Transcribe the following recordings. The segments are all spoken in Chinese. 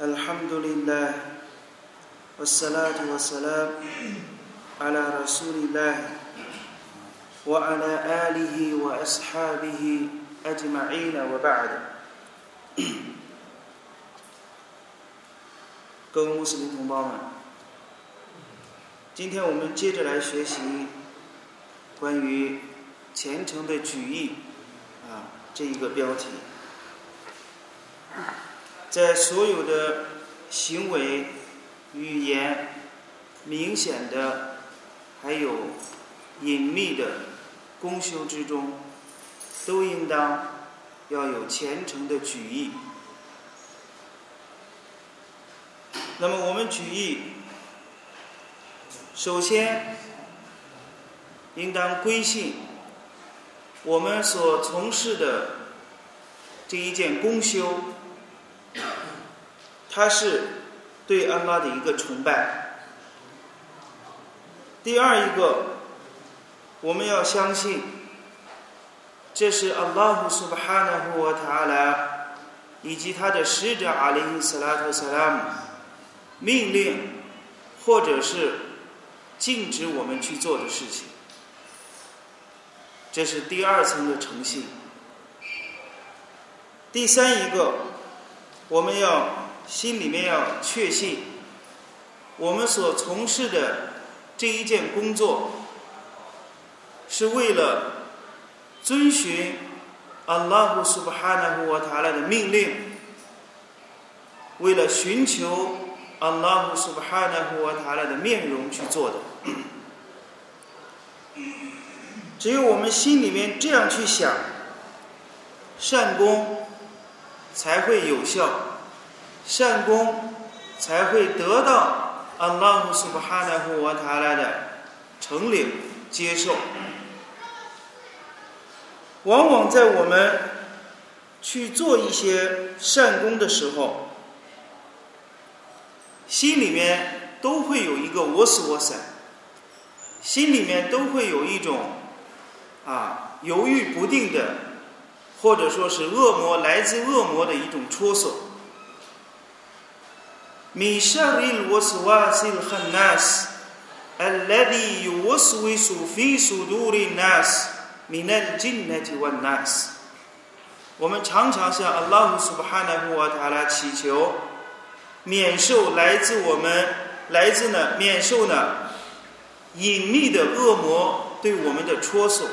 الحمد لله والصلاة والسلام على رسول الله وعلى آله وأصحابه أجمعين وبعد 各位穆斯林同胞们，今天我们接着来学习关于虔诚的举义啊这一个标题。 在所有的行为、语言、明显的还有隐秘的功修之中，都应当要有虔诚的举义。那么我们举义，首先应当归信我们所从事的这一件功修，它是对安拉的一个崇拜。第二一个，我们要相信，这是阿拉胡苏巴哈纳胡瓦塔拉以及他的使者阿里斯拉特萨拉姆。命令，或者是禁止我们去做的事情，这是第二层的诚信。第三一个，我们要心里面要确信，我们所从事的这一件工作，是为了遵循阿拉胡苏巴哈纳胡瓦塔拉的命令，为了寻求。阿拉胡苏巴哈纳胡瓦塔拉的面容去做的，只有我们心里面这样去想，善功才会有效，善功才会得到阿拉胡苏巴哈纳胡瓦塔拉的承领接受。往往在我们去做一些善功的时候，心里面都会有一个我死我散，心里面都会有一种啊犹豫不定的，或者说是恶魔来自恶魔的一种戳索。米沙里罗斯瓦西尔汉纳斯，阿拉迪尤沃斯维苏菲苏杜里纳斯，米奈金奈提万纳斯。我们常常向阿拉胡苏巴哈纳胡瓦塔拉祈求。免受来自我们来自呢，免受呢隐秘的恶魔对我们的戳索。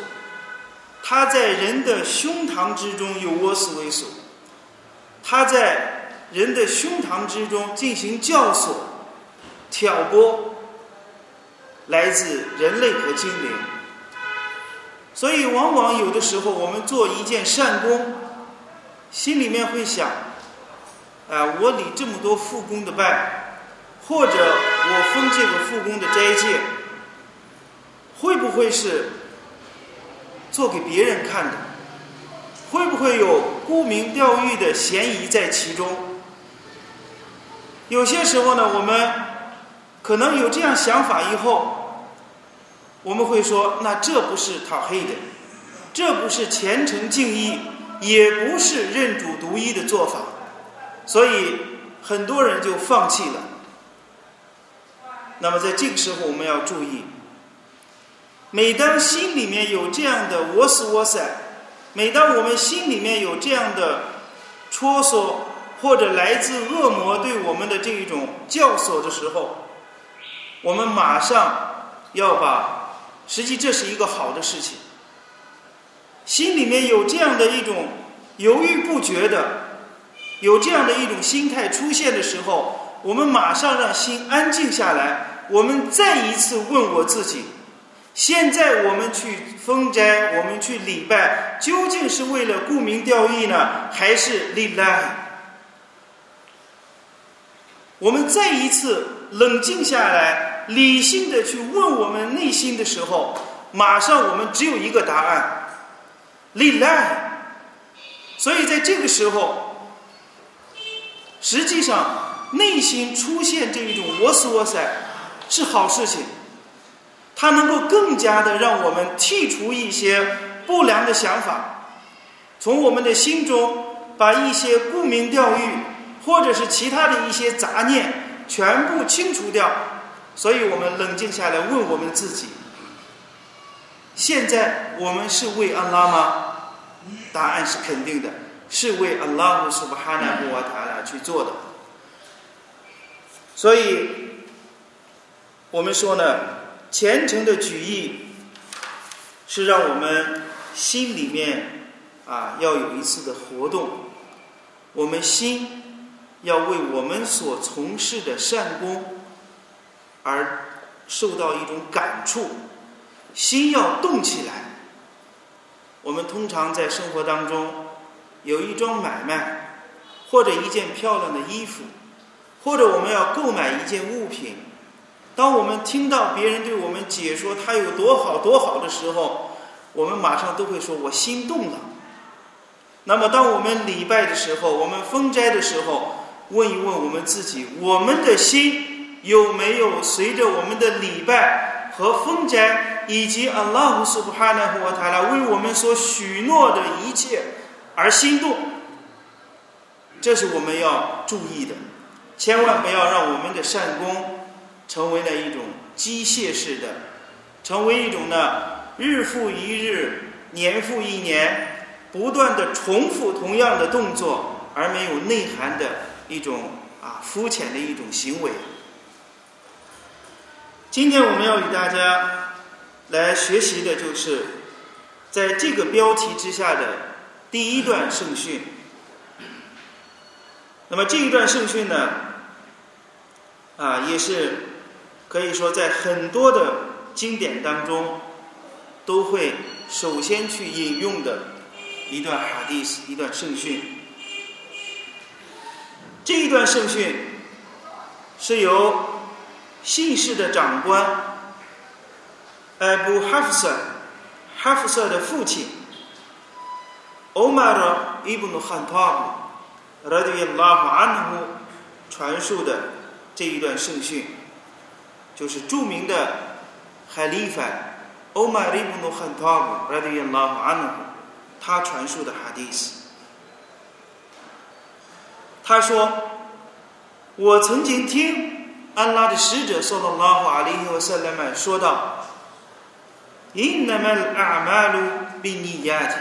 他在人的胸膛之中有窝死为所，他在人的胸膛之中进行教唆、挑拨，来自人类和精灵。所以，往往有的时候，我们做一件善功，心里面会想。啊，我礼这么多复工的拜，或者我封这个复工的斋戒，会不会是做给别人看的？会不会有沽名钓誉的嫌疑在其中？有些时候呢，我们可能有这样想法，以后我们会说：那这不是讨黑的，这不是虔诚敬意，也不是认主独一的做法。所以很多人就放弃了。那么在这个时候，我们要注意，每当心里面有这样的我死我散，每当我们心里面有这样的戳索，或者来自恶魔对我们的这一种教唆的时候，我们马上要把，实际这是一个好的事情。心里面有这样的一种犹豫不决的。有这样的一种心态出现的时候，我们马上让心安静下来。我们再一次问我自己：现在我们去封斋，我们去礼拜，究竟是为了沽名钓誉呢，还是利来？我们再一次冷静下来，理性的去问我们内心的时候，马上我们只有一个答案：利来。所以在这个时候。实际上，内心出现这一种我死我塞是好事情，它能够更加的让我们剔除一些不良的想法，从我们的心中把一些沽名钓誉或者是其他的一些杂念，全部清除掉。所以我们冷静下来问我们自己：现在我们是为安拉吗？答案是肯定的，是为安拉苏巴哈纳布瓦塔拉去做的。所以，我们说呢，虔诚的举意是让我们心里面啊要有一次的活动，我们心要为我们所从事的善功而受到一种感触，心要动起来。我们通常在生活当中有一桩买卖，或者一件漂亮的衣服。或者我们要购买一件物品，当我们听到别人对我们解说它有多好多好的时候，我们马上都会说“我心动了”。那么，当我们礼拜的时候，我们封斋的时候，问一问我们自己：我们的心有没有随着我们的礼拜和封斋，以及阿拉胡苏布哈纳和塔拉为我们所许诺的一切而心动？这是我们要注意的。千万不要让我们的善功成为了一种机械式的，成为一种呢日复一日、年复一年不断的重复同样的动作而没有内涵的一种啊肤浅的一种行为。今天我们要与大家来学习的就是在这个标题之下的第一段圣训。那么这一段圣训呢？啊，也是可以说在很多的经典当中都会首先去引用的一段哈迪斯，一段圣训。这一段圣训是由信士的长官 abu hafsa hafsa 的父亲 omar ibn ha'ntabu radhu lamanu 传授的这一段圣训就是著名的海蒂法 omar ibn ha'ntabu radhu lamanu 他传授的 hadith 他说：“我曾经听安拉的使者（说到拉法阿里和塞勒曼）说道：‘因那么阿马鲁比尼亚提，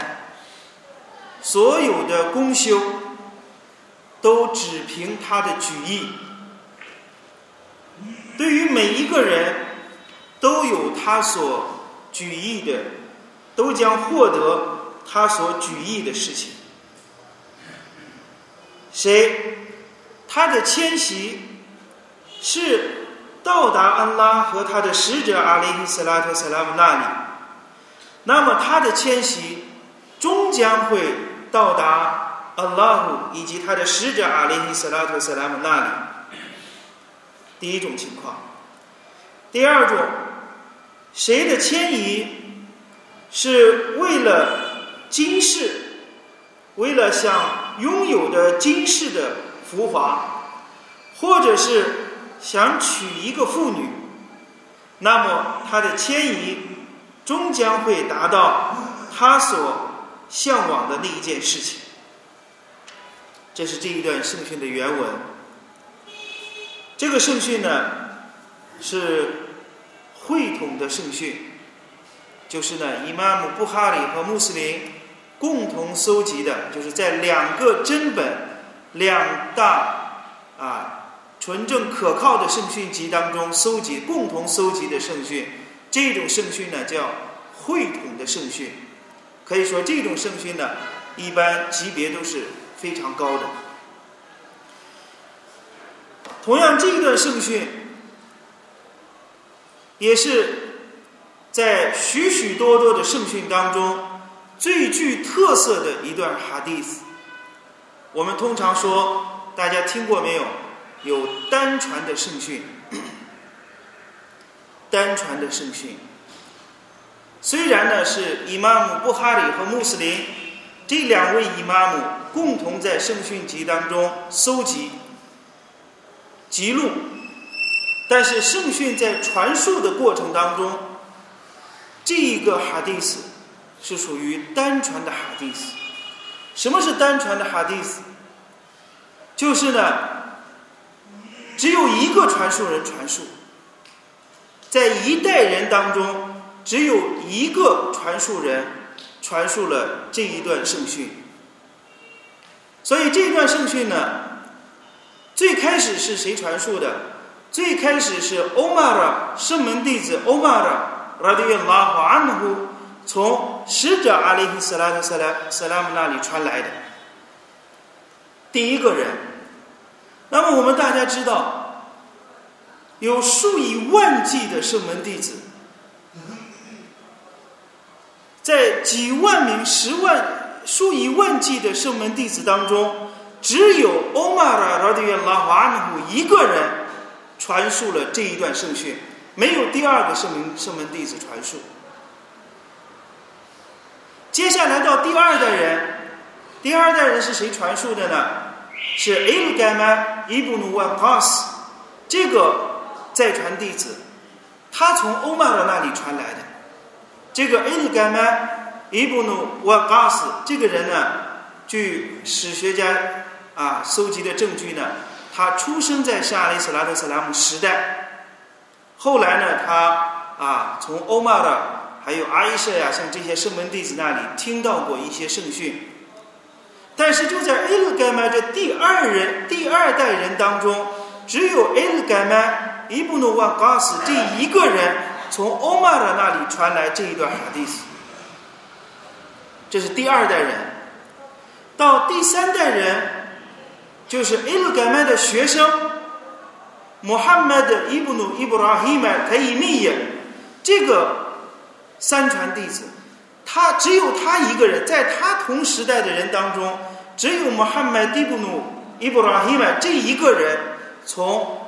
所有的功修都只凭他的举意。’”对于每一个人，都有他所举意的，都将获得他所举意的事情。谁，他的迁徙是到达安拉和他的使者阿里斯拉特萨拉姆那里，那么他的迁徙终将会到达安拉姆以及他的使者阿里斯拉特萨拉姆那里。第一种情况，第二种，谁的迁移是为了今世，为了向拥有的今世的浮华，或者是想娶一个妇女，那么他的迁移终将会达到他所向往的那一件事情。这是这一段圣训的原文。这个圣训呢，是会统的圣训，就是呢，伊玛目布哈里和穆斯林共同搜集的，就是在两个真本、两大啊纯正可靠的圣训集当中搜集、共同搜集的圣训。这种圣训呢，叫会统的圣训。可以说，这种圣训呢，一般级别都是非常高的。同样，这一段圣训也是在许许多多的圣训当中最具特色的一段哈迪斯。我们通常说，大家听过没有？有单传的圣训，单传的圣训。虽然呢是伊玛目布哈里和穆斯林这两位伊玛目共同在圣训集当中搜集。记录，但是圣训在传述的过程当中，这一个哈迪斯是属于单传的哈迪斯。什么是单传的哈迪斯？就是呢，只有一个传述人传述，在一代人当中，只有一个传述人传述了这一段圣训。所以这段圣训呢，最开始是谁传述的？最开始是欧玛尔圣门弟子欧玛尔拉迪亚拉哈安呼从使者阿里希斯拉特斯拉斯拉姆那里传来的第一个人。那么我们大家知道，有数以万计的圣门弟子，在几万名、十万、数以万计的圣门弟子当中，只有欧玛尔拉迪亚拉哈安呼一个人。传述了这一段圣训，没有第二个圣门圣门弟子传述。接下来到第二代人，第二代人是谁传述的呢？是 El Gama Ibn Waqas 这个再传弟子，他从欧玛的那里传来的。这个 El Gama Ibn Waqas 这个人呢，据史学家啊搜集的证据呢。他出生在夏利斯拉特斯拉姆时代，后来呢，他啊从欧玛的还有阿伊舍呀，像这些圣门弟子那里听到过一些圣训，但是就在埃鲁盖麦这第二人、第二代人当中，只有埃鲁盖麦伊布努瓦嘎斯这一个人从欧玛的那里传来这一段哈迪斯，这是第二代人，到第三代人。就是伊鲁盖麦的学生，穆罕默德·伊布努·伊布拉希麦·泰伊米耶，这个三传弟子，他只有他一个人，在他同时代的人当中，只有穆罕默德·布努·伊布拉希麦这一个人，从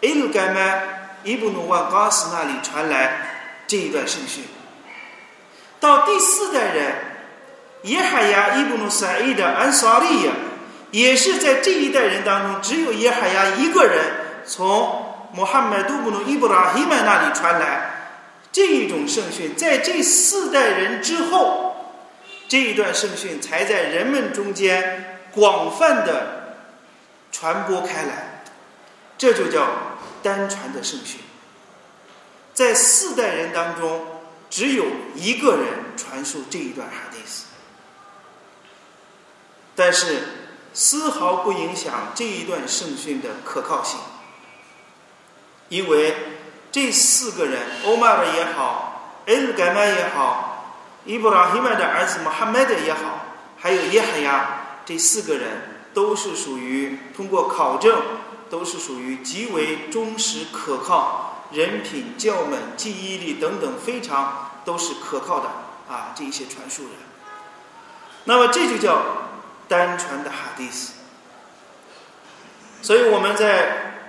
伊鲁盖麦·伊布努万嘎斯那里传来这一段圣训。到第四代人，耶海亚·伊布努·赛伊的安萨利亚。也是在这一代人当中，只有耶海亚一个人从穆罕默德布努伊布拉希曼那里传来这一种圣训，在这四代人之后，这一段圣训才在人们中间广泛的传播开来，这就叫单传的圣训。在四代人当中，只有一个人传述这一段哈迪斯，但是。丝毫不影响这一段圣训的可靠性，因为这四个人，欧玛尔也好，埃鲁盖曼也好，伊布拉希曼的儿子穆罕默德也好，还有耶海亚，这四个人都是属于通过考证，都是属于极为忠实可靠，人品、教门、记忆力等等非常都是可靠的啊，这一些传述人。那么这就叫。单传的哈迪斯，所以我们在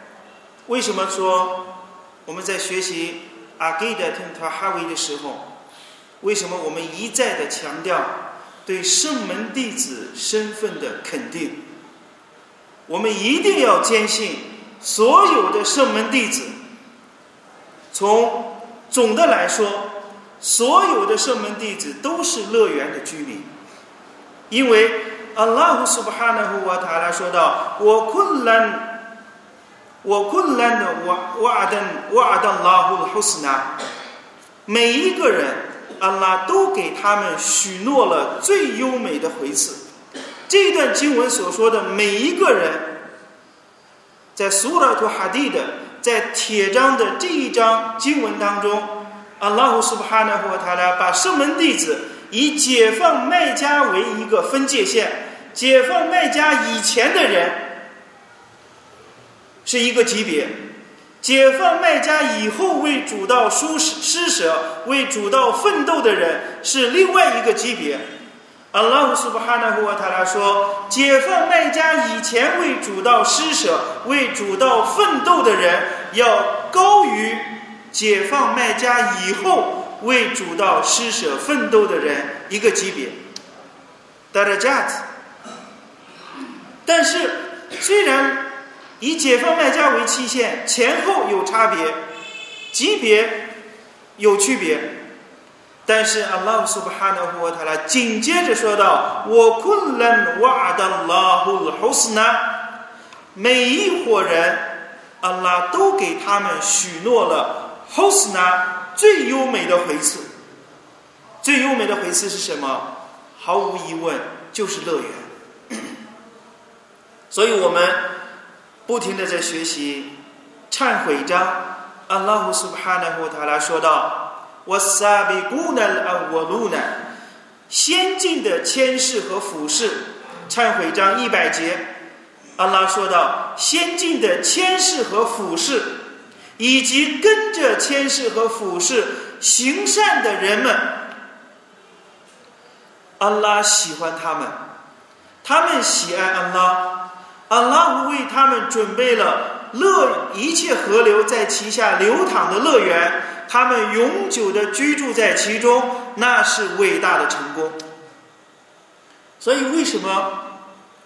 为什么说我们在学习阿盖德特塔哈维的时候，为什么我们一再的强调对圣门弟子身份的肯定？我们一定要坚信所有的圣门弟子，从总的来说，所有的圣门弟子都是乐园的居民，因为。阿拉胡苏巴哈纳胡瓦塔拉说道：“我困难，我困难的瓦瓦登瓦登拉胡胡斯纳，每一个人，阿拉都给他们许诺了最优美的回赐。这段经文所说的每一个人，在苏拉图哈蒂的在铁章的这一章经文当中，阿拉胡苏巴哈纳胡瓦塔拉把圣门弟子以解放卖家为一个分界线。”解放卖家以前的人是一个级别，解放卖家以后为主道施施舍、为主道奋斗的人是另外一个级别。阿拉苏布哈纳胡瓦塔拉说，解放卖家以前为主道施舍、为主道奋斗的人要高于解放卖家以后为主道施舍奋斗的人一个级别。达拉加子。但是，虽然以解放卖家为期限，前后有差别，级别有区别，但是阿拉苏巴哈纳胡瓦塔拉紧接着说道：“我困难瓦达拉胡胡斯呢，每一伙人，阿拉都给他们许诺了 hosna 最优美的回赐。最优美的回赐是什么？毫无疑问，就是乐园。所以我们不停的在学习忏悔章。阿拉胡苏巴纳胡塔拉说道：“我萨比古纳阿沃鲁纳，先进的谦士和俯视。”忏悔章一百节，阿拉说道：“先进的谦士和俯视，以及跟着谦士和俯视行善的人们，阿拉喜欢他们，他们喜爱阿拉，阿拉为他们准备了。”乐一切河流在其下流淌的乐园，他们永久的居住在其中，那是伟大的成功。所以，为什么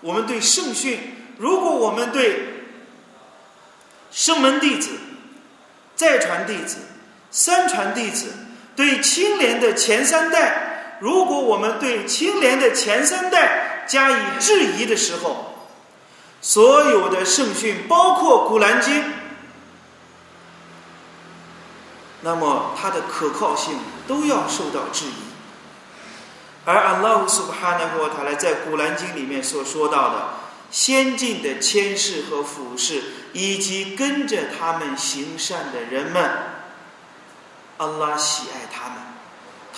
我们对圣训？如果我们对圣门弟子、再传弟子、三传弟子，对青莲的前三代，如果我们对青莲的前三代加以质疑的时候，所有的圣训，包括《古兰经》，那么它的可靠性都要受到质疑。而阿拉苏布哈纳霍塔来在《古兰经》里面所说到的先进的谦士和俯视，以及跟着他们行善的人们，安拉喜爱他们，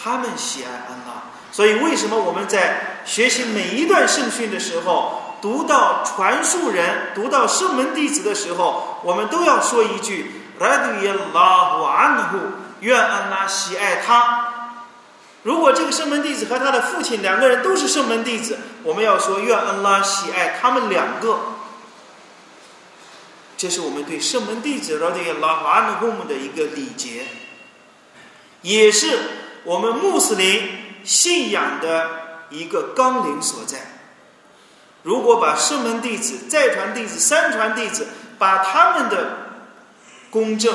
他们喜爱安拉。所以，为什么我们在学习每一段圣训的时候？读到传述人、读到圣门弟子的时候，我们都要说一句：“Radiyallahu anhu，愿安拉喜爱他。”如果这个圣门弟子和他的父亲两个人都是圣门弟子，我们要说：“愿安拉喜爱他们两个。”这是我们对圣门弟子 Radiyallahu anhu 的一个礼节，也是我们穆斯林信仰的一个纲领所在。如果把圣门弟子、再传弟子、三传弟子，把他们的公正、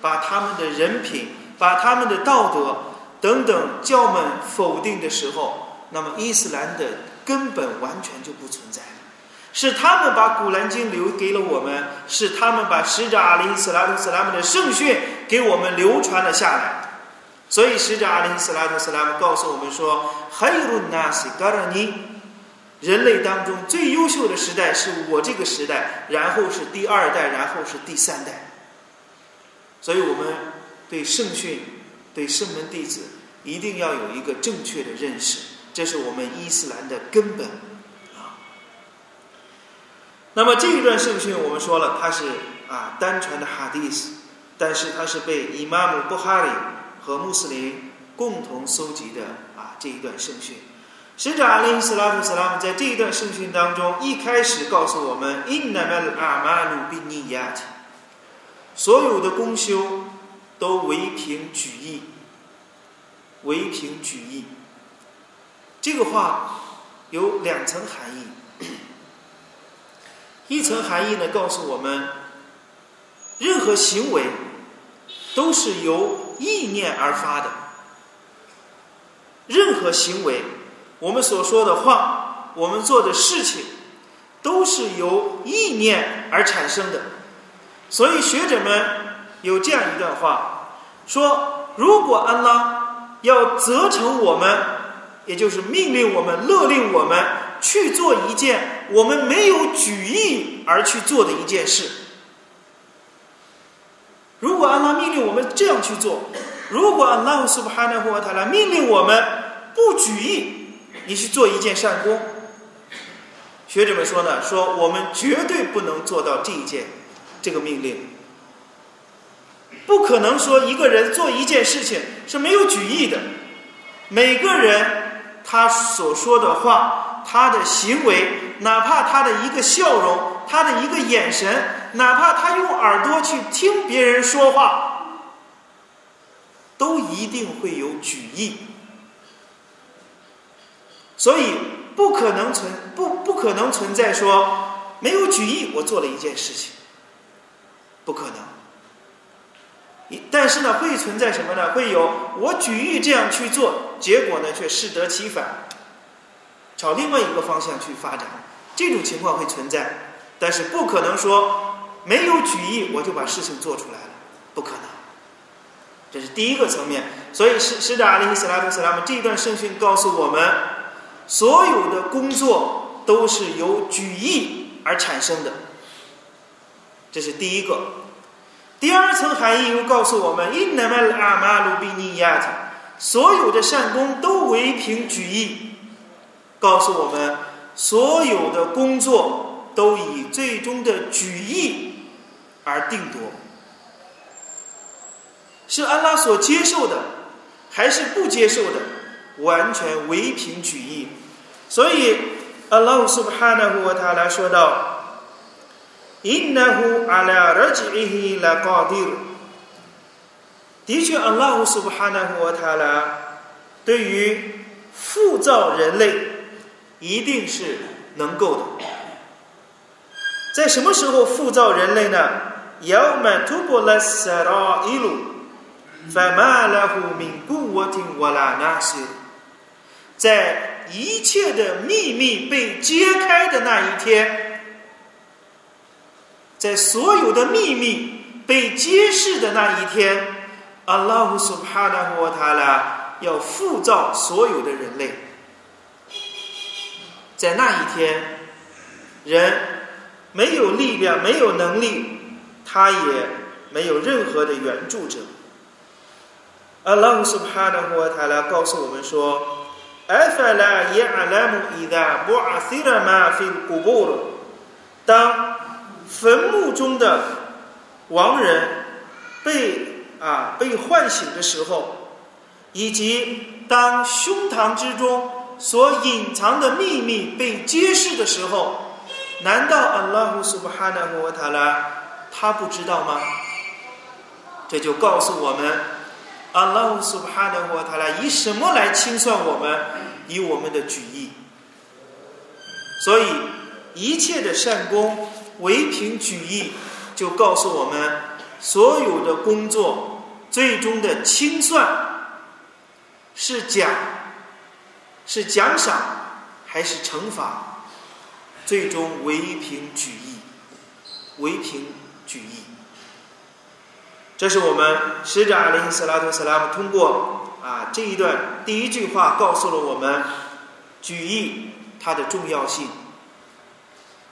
把他们的人品、把他们的道德等等教门否定的时候，那么伊斯兰的根本完全就不存在了。是他们把古兰经留给了我们，是他们把使者阿里·斯拉图·斯拉姆的圣训给我们流传了下来。所以使者阿里·斯拉图·斯拉姆告诉我们说：“哈伊鲁纳西嘎拉尼。”人类当中最优秀的时代是我这个时代，然后是第二代，然后是第三代。所以，我们对圣训、对圣门弟子一定要有一个正确的认识，这是我们伊斯兰的根本啊。那么这一段圣训，我们说了，它是啊单传的哈迪斯，但是它是被伊玛目布哈里和穆斯林共同搜集的啊这一段圣训。使者阿里斯拉图斯拉姆在这一段圣训当中，一开始告诉我们：“Innamal a'malu binniyat”，所有的功修都唯凭举意，唯凭举意。这个话有两层含义。一层含义呢，告诉我们，任何行为都是由意念而发的，任何行为。我们所说的话，我们做的事情，都是由意念而产生的。所以学者们有这样一段话，说：如果安拉要责成我们，也就是命令我们、勒令我们去做一件我们没有举意而去做的一件事，如果安拉命令我们这样去做，如果安拉苏布哈纳胡塔拉命令我们不举意。你去做一件善功，学者们说呢，说我们绝对不能做到这一件，这个命令，不可能说一个人做一件事情是没有举意的，每个人他所说的话，他的行为，哪怕他的一个笑容，他的一个眼神，哪怕他用耳朵去听别人说话，都一定会有举意。所以不可能存不不可能存在说没有举意我做了一件事情，不可能。但是呢，会存在什么呢？会有我举意这样去做，结果呢却适得其反，朝另外一个方向去发展，这种情况会存在。但是不可能说没有举义我就把事情做出来了，不可能。这是第一个层面。所以使使者阿里·斯拉特·斯拉姆这一段圣训告诉我们，所有的工作都是由举义而产生的。这是第一个。第二层含义又告诉我们：inam alam alubiniyat，所有的善功都唯凭举义。告诉我们，所有的工作都以最终的举义而定夺，是安拉所接受的，还是不接受的，完全唯凭举义。所以，阿拉苏巴哈纳胡他来说道。innahu ala raj'ihi laqadir。的确，阿拉苏布哈纳和塔拉对于复造人类一定是能够的。在什么时候复造人类呢？يوم تبلى السرائر فما له من قوة ولا ناصر。 在一切的秘密被揭开的那一天。在所有的秘密被揭示的那一天，阿拉胡苏哈纳胡塔拉要复造所有的人类。在那一天，人没有力量，没有能力，他也没有任何的援助者。阿拉胡苏哈纳胡塔拉告诉我们说：“阿法拉耶阿拉姆伊达布阿西拉马菲古布鲁，当。”坟墓中的亡人被啊被唤醒的时候，以及当胸膛之中所隐藏的秘密被揭示的时候，难道阿拉胡苏布哈纳胡塔拉他不知道吗？这就告诉我们，阿拉胡苏哈纳胡塔拉以什么来清算我们？以我们的举意。所以一切的善功。唯凭举义，就告诉我们，所有的工作最终的清算是奖，是奖赏还是惩罚？最终唯凭举义，唯凭举义。这是我们使者阿林斯拉图斯拉姆通过啊这一段第一句话告诉了我们举义它的重要性。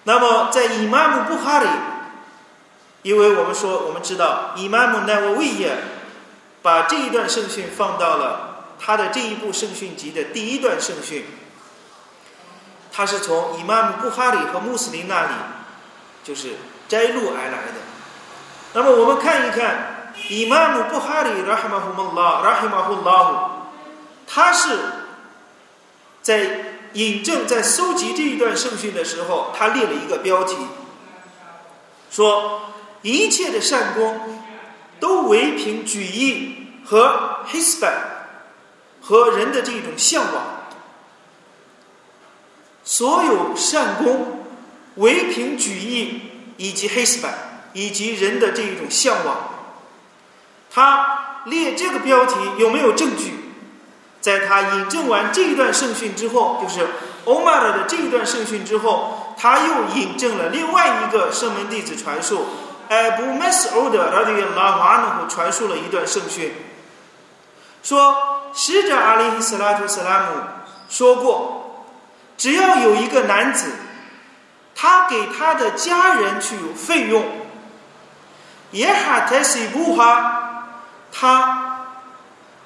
那么，在伊玛目布哈里，因为我们说，我们知道伊玛目奈沃维耶把这一段圣训放到了他的这一部圣训集的第一段圣训，他是从伊玛目布哈里和穆斯林那里就是摘录而来的。那么，我们看一看伊玛目布哈里拉哈马胡穆拉拉哈马胡拉姆，他是在。尹正在搜集这一段圣训的时候，他列了一个标题，说一切的善功都唯凭举义和 hisba 和人的这种向往，所有善功唯凭举义以及 hisba 以及人的这一种向往。他列这个标题有没有证据？在他引证完这一段圣训之后，就是欧玛尔的这一段圣训之后，他又引证了另外一个圣门弟子传述，艾布麦斯欧德拉迪拉瓦努胡传述了一段圣训，说使者阿里·斯拉图·斯拉姆说过，只要有一个男子，他给他的家人去费用，耶哈泰西布哈，他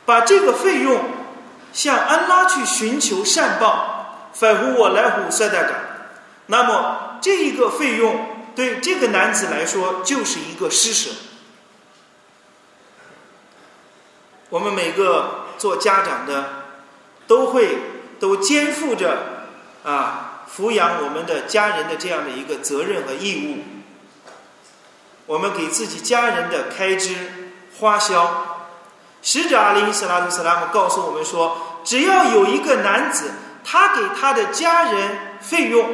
把这个费用。向安拉去寻求善报，反乎我来乎塞代感。那么这一个费用对这个男子来说就是一个施舍。我们每个做家长的都会都肩负着啊抚养我们的家人的这样的一个责任和义务。我们给自己家人的开支花销。使者阿里·斯拉图·斯拉姆告诉我们说：“只要有一个男子，他给他的家人费用，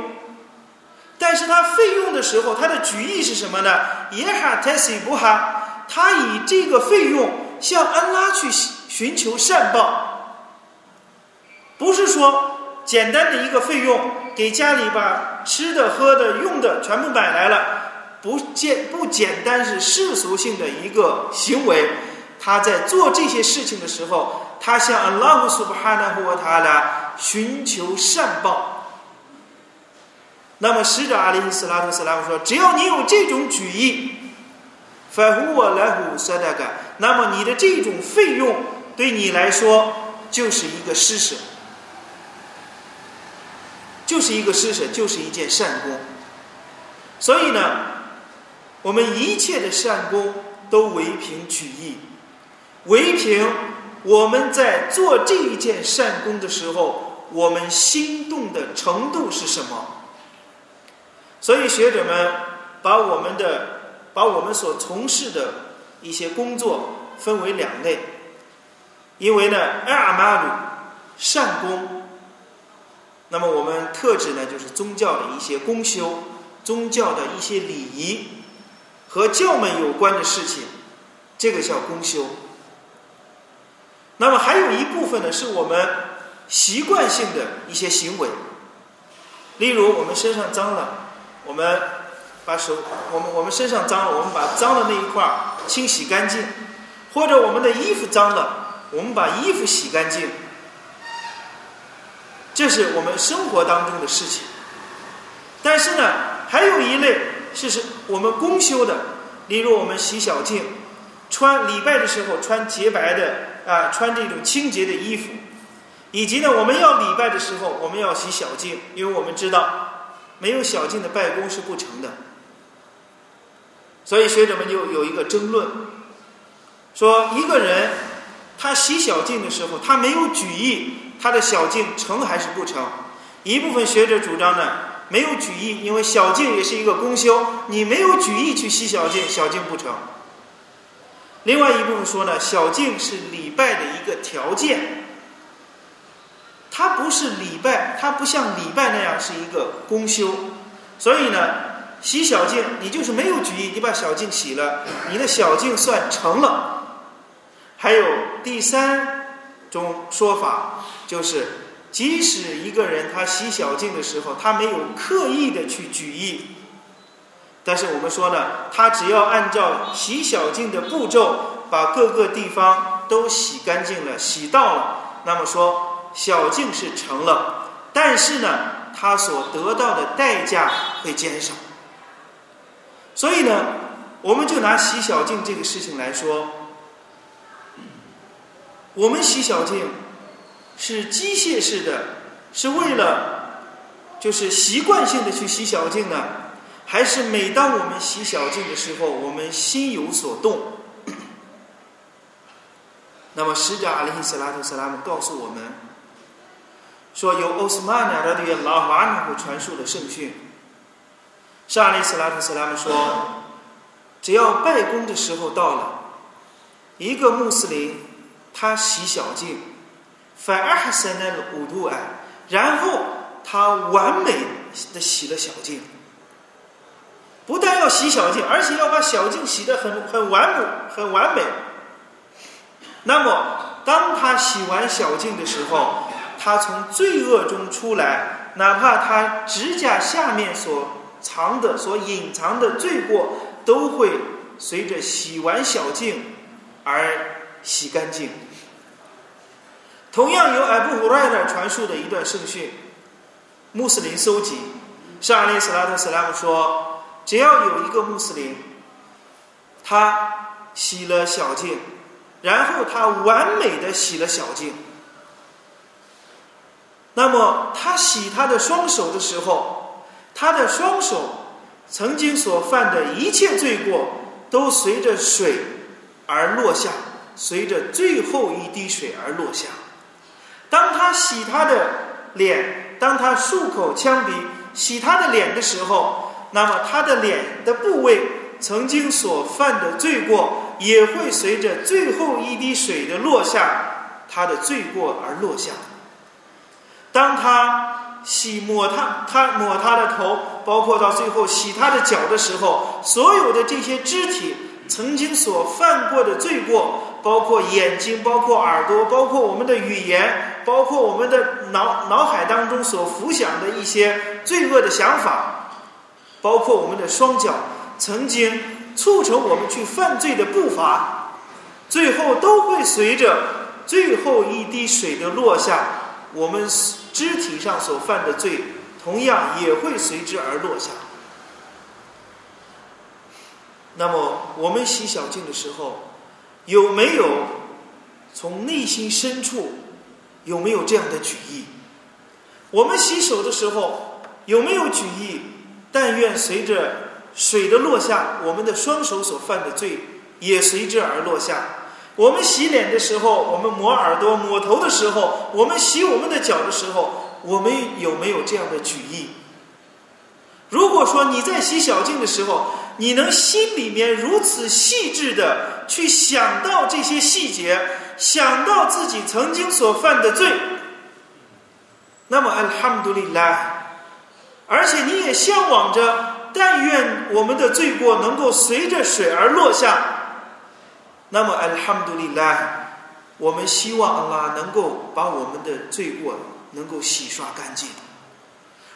但是他费用的时候，他的举意是什么呢？耶哈泰西布哈，他以这个费用向安拉去寻求善报，不是说简单的一个费用，给家里把吃的、喝的、用的全部买来了，不简不简单是世俗性的一个行为。他在做这些事情的时候，他向安拉姆苏巴哈纳和他俩寻求善报。那么使者阿里斯拉特斯拉夫说：“只要你有这种举意，反乎我来乎萨达嘎，那么你的这种费用对你来说就是一个施舍。”就是一个施舍，就是一件善功。所以呢，我们一切的善功都唯凭取义，唯凭我们在做这一件善功的时候，我们心动的程度是什么。所以学者们把我们的把我们所从事的一些工作分为两类，因为呢，阿玛鲁善功。那么我们特指呢，就是宗教的一些公修、宗教的一些礼仪和教门有关的事情，这个叫公修。那么还有一部分呢，是我们习惯性的一些行为，例如我们身上脏了，我们把手，我们我们身上脏了，我们把脏的那一块清洗干净；或者我们的衣服脏了，我们把衣服洗干净。这是我们生活当中的事情，但是呢，还有一类是是我们公修的，例如我们洗小净，穿礼拜的时候穿洁白的啊，穿这种清洁的衣服，以及呢，我们要礼拜的时候我们要洗小净，因为我们知道没有小净的拜功是不成的，所以学者们就有一个争论，说一个人他洗小净的时候，他没有举意。他的小径成还是不成？一部分学者主张呢，没有举意，因为小净也是一个公修，你没有举意去吸小净，小净不成。另外一部分说呢，小净是礼拜的一个条件，它不是礼拜，它不像礼拜那样是一个公修，所以呢，洗小净你就是没有举意，你把小净洗了，你的小净算成了。还有第三种说法。就是，即使一个人他洗小净的时候，他没有刻意的去举意，但是我们说呢，他只要按照洗小净的步骤，把各个地方都洗干净了、洗到了，那么说小净是成了，但是呢，他所得到的代价会减少。所以呢，我们就拿洗小净这个事情来说，我们洗小净。是机械式的，是为了就是习惯性的去洗小净呢，还是每当我们洗小净的时候，我们心有所动？那么使者阿里·斯拉图·斯拉姆告诉我们说，由奥斯曼·拉迪拉瓦努姆传述的圣训，是阿里·斯拉图·斯拉姆说，只要拜功的时候到了，一个穆斯林他洗小净。反而还是那个五度啊，然后他完美的洗了小净，不但要洗小净，而且要把小净洗得很很完美、很完美。那么，当他洗完小净的时候，他从罪恶中出来，哪怕他指甲下面所藏的、所隐藏的罪过，都会随着洗完小净而洗干净。同样由艾布胡赖特传述的一段圣训，穆斯林搜集，沙利斯拉特斯拉姆说，只要有一个穆斯林，他洗了小净，然后他完美的洗了小净，那么他洗他的双手的时候，他的双手曾经所犯的一切罪过，都随着水而落下，随着最后一滴水而落下。当他洗他的脸，当他漱口呛鼻洗他的脸的时候，那么他的脸的部位曾经所犯的罪过，也会随着最后一滴水的落下，他的罪过而落下。当他洗抹他他抹他的头，包括到最后洗他的脚的时候，所有的这些肢体曾经所犯过的罪过，包括眼睛，包括耳朵，包括我们的语言，包括我们的脑脑海当中所浮想的一些罪恶的想法，包括我们的双脚曾经促成我们去犯罪的步伐，最后都会随着最后一滴水的落下，我们肢体上所犯的罪，同样也会随之而落下。那么，我们洗小净的时候，有没有从内心深处有没有这样的举意？我们洗手的时候有没有举意？但愿随着水的落下，我们的双手所犯的罪也随之而落下。我们洗脸的时候，我们抹耳朵、抹头的时候，我们洗我们的脚的时候，我们有没有这样的举意？如果说你在洗小净的时候，你能心里面如此细致的去想到这些细节，想到自己曾经所犯的罪，那么安哈姆杜里拉，而且你也向往着，但愿我们的罪过能够随着水而落下，那么安哈姆杜里拉，我们希望阿拉能够把我们的罪过能够洗刷干净。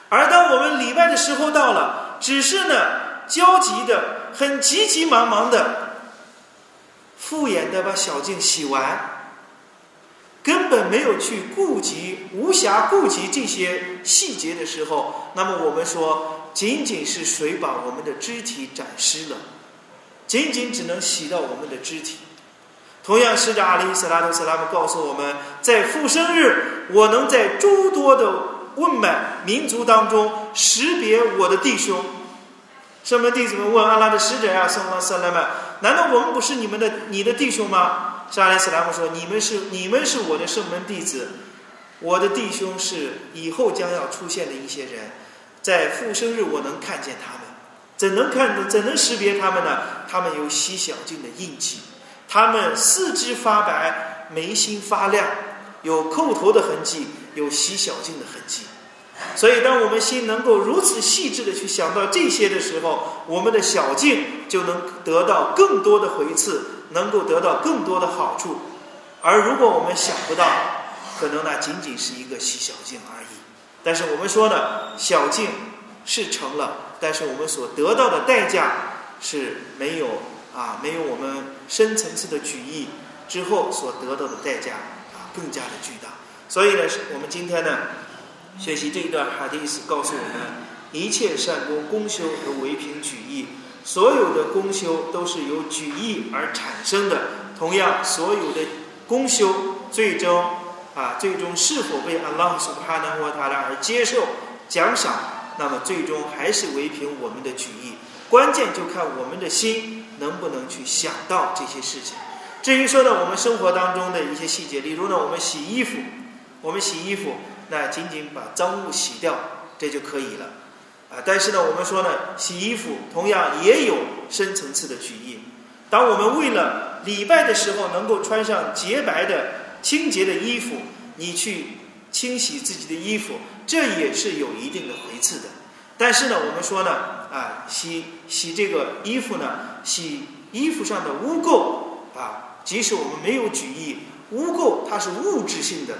而当我们礼拜的时候到了，只是呢。焦急的，很急急忙忙的，敷衍的把小净洗完，根本没有去顾及、无暇顾及这些细节的时候，那么我们说，仅仅是水把我们的肢体沾湿了，仅仅只能洗到我们的肢体。同样，使者阿里·斯拉特·斯拉姆告诉我们，在复生日，我能在诸多的问满民族当中识别我的弟兄。圣门弟子们问阿拉的使者呀，圣拉萨拉曼，难道我们不是你们的你的弟兄吗？沙利斯拉姆说：“你们是你们是我的圣门弟子，我的弟兄是以后将要出现的一些人，在复生日我能看见他们，怎能看怎能识别他们呢？他们有洗小径的印记，他们四肢发白，眉心发亮，有叩头的痕迹，有洗小净的痕迹。”所以，当我们心能够如此细致的去想到这些的时候，我们的小境就能得到更多的回赐，能够得到更多的好处。而如果我们想不到，可能那仅仅是一个洗小净而已。但是我们说呢，小境是成了，但是我们所得到的代价是没有啊，没有我们深层次的举意之后所得到的代价更加的巨大。所以呢，我们今天呢。学习这一段哈迪斯告诉我们，一切善功功修都唯凭举意，所有的功修都是由举意而产生的。同样，所有的功修最终啊，最终是否被安拉苏哈纳沃塔拉而接受奖赏，那么最终还是唯凭我们的举意。关键就看我们的心能不能去想到这些事情。至于说呢，我们生活当中的一些细节，例如呢，我们洗衣服，我们洗衣服。那仅仅把脏物洗掉，这就可以了，啊！但是呢，我们说呢，洗衣服同样也有深层次的举意。当我们为了礼拜的时候能够穿上洁白的、清洁的衣服，你去清洗自己的衣服，这也是有一定的回次的。但是呢，我们说呢，啊，洗洗这个衣服呢，洗衣服上的污垢啊，即使我们没有举意，污垢它是物质性的。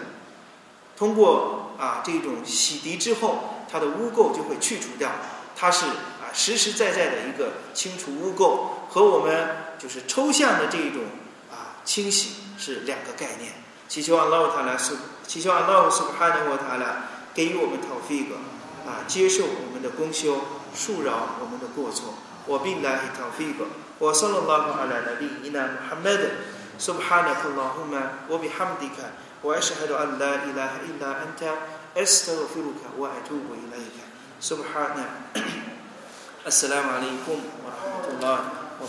通过啊这种洗涤之后，它的污垢就会去除掉，它是啊实实在在的一个清除污垢，和我们就是抽象的这一种啊清洗是两个概念。祈求阿拉塔来是，祈求阿拉是哈尼沃塔来给予我们 tawfiq 啊接受我们的功修，恕饶我们的过错。我并来 tawfiq，我 sallallahu ala nabiyyina Muhammad，subhanakallahumma wa bihamdika。وأشهد أن لا إله إلا أنت أستغفرك وأتوب إليك سبحان السلام عليكم ورحمة الله